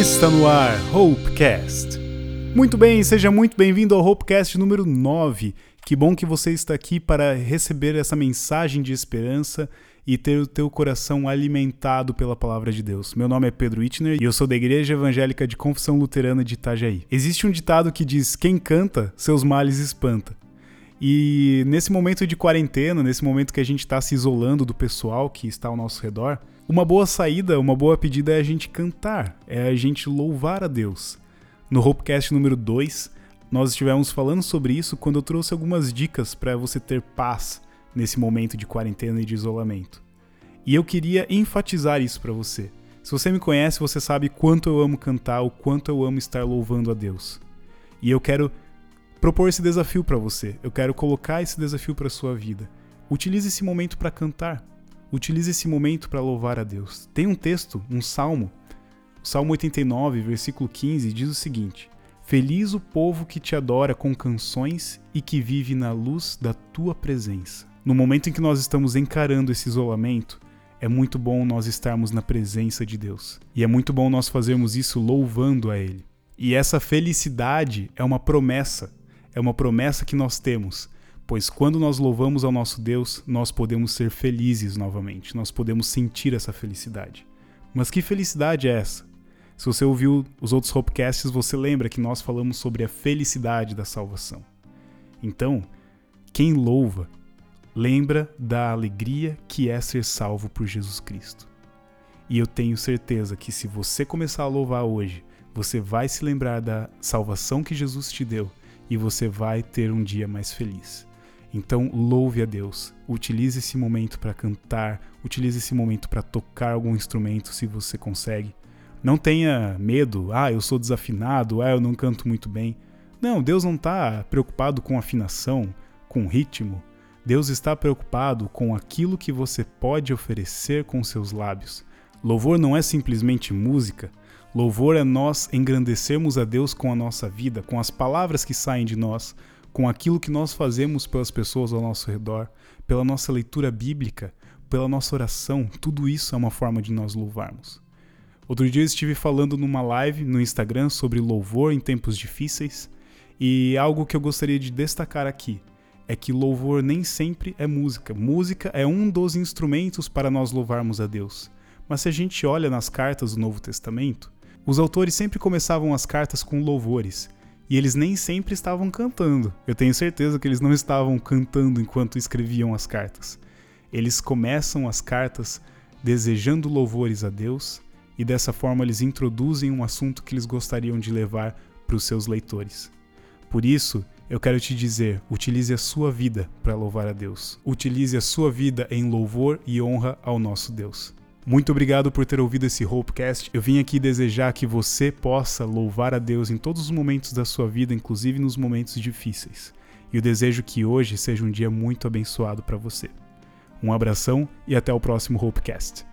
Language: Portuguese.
Está no ar Hopecast. Muito bem, seja muito bem-vindo ao Hopecast número 9. Que bom que você está aqui para receber essa mensagem de esperança e ter o teu coração alimentado pela palavra de Deus. Meu nome é Pedro Itner e eu sou da Igreja Evangélica de Confissão Luterana de Itajaí. Existe um ditado que diz: quem canta, seus males espanta. E nesse momento de quarentena, nesse momento que a gente está se isolando do pessoal que está ao nosso redor, uma boa saída, uma boa pedida é a gente cantar, é a gente louvar a Deus. No Hopecast número 2, nós estivemos falando sobre isso quando eu trouxe algumas dicas para você ter paz nesse momento de quarentena e de isolamento. E eu queria enfatizar isso para você. Se você me conhece, você sabe quanto eu amo cantar, o quanto eu amo estar louvando a Deus. E eu quero propor esse desafio para você. Eu quero colocar esse desafio para sua vida. Utilize esse momento para cantar. Utilize esse momento para louvar a Deus. Tem um texto, um salmo, Salmo 89, versículo 15, diz o seguinte: Feliz o povo que te adora com canções e que vive na luz da tua presença. No momento em que nós estamos encarando esse isolamento, é muito bom nós estarmos na presença de Deus. E é muito bom nós fazermos isso louvando a Ele. E essa felicidade é uma promessa, é uma promessa que nós temos pois quando nós louvamos ao nosso Deus, nós podemos ser felizes novamente, nós podemos sentir essa felicidade. Mas que felicidade é essa? Se você ouviu os outros Hopecasts, você lembra que nós falamos sobre a felicidade da salvação. Então, quem louva, lembra da alegria que é ser salvo por Jesus Cristo. E eu tenho certeza que se você começar a louvar hoje, você vai se lembrar da salvação que Jesus te deu e você vai ter um dia mais feliz. Então, louve a Deus. Utilize esse momento para cantar, utilize esse momento para tocar algum instrumento se você consegue. Não tenha medo, ah, eu sou desafinado, ah, eu não canto muito bem. Não, Deus não está preocupado com afinação, com ritmo. Deus está preocupado com aquilo que você pode oferecer com seus lábios. Louvor não é simplesmente música. Louvor é nós engrandecermos a Deus com a nossa vida, com as palavras que saem de nós, com aquilo que nós fazemos pelas pessoas ao nosso redor, pela nossa leitura bíblica, pela nossa oração, tudo isso é uma forma de nós louvarmos. Outro dia eu estive falando numa live no Instagram sobre louvor em tempos difíceis, e algo que eu gostaria de destacar aqui é que louvor nem sempre é música. Música é um dos instrumentos para nós louvarmos a Deus. Mas se a gente olha nas cartas do Novo Testamento, os autores sempre começavam as cartas com louvores, e eles nem sempre estavam cantando. Eu tenho certeza que eles não estavam cantando enquanto escreviam as cartas. Eles começam as cartas desejando louvores a Deus e dessa forma eles introduzem um assunto que eles gostariam de levar para os seus leitores. Por isso, eu quero te dizer: utilize a sua vida para louvar a Deus. Utilize a sua vida em louvor e honra ao nosso Deus. Muito obrigado por ter ouvido esse Hopecast. Eu vim aqui desejar que você possa louvar a Deus em todos os momentos da sua vida, inclusive nos momentos difíceis. E eu desejo que hoje seja um dia muito abençoado para você. Um abração e até o próximo Hopecast.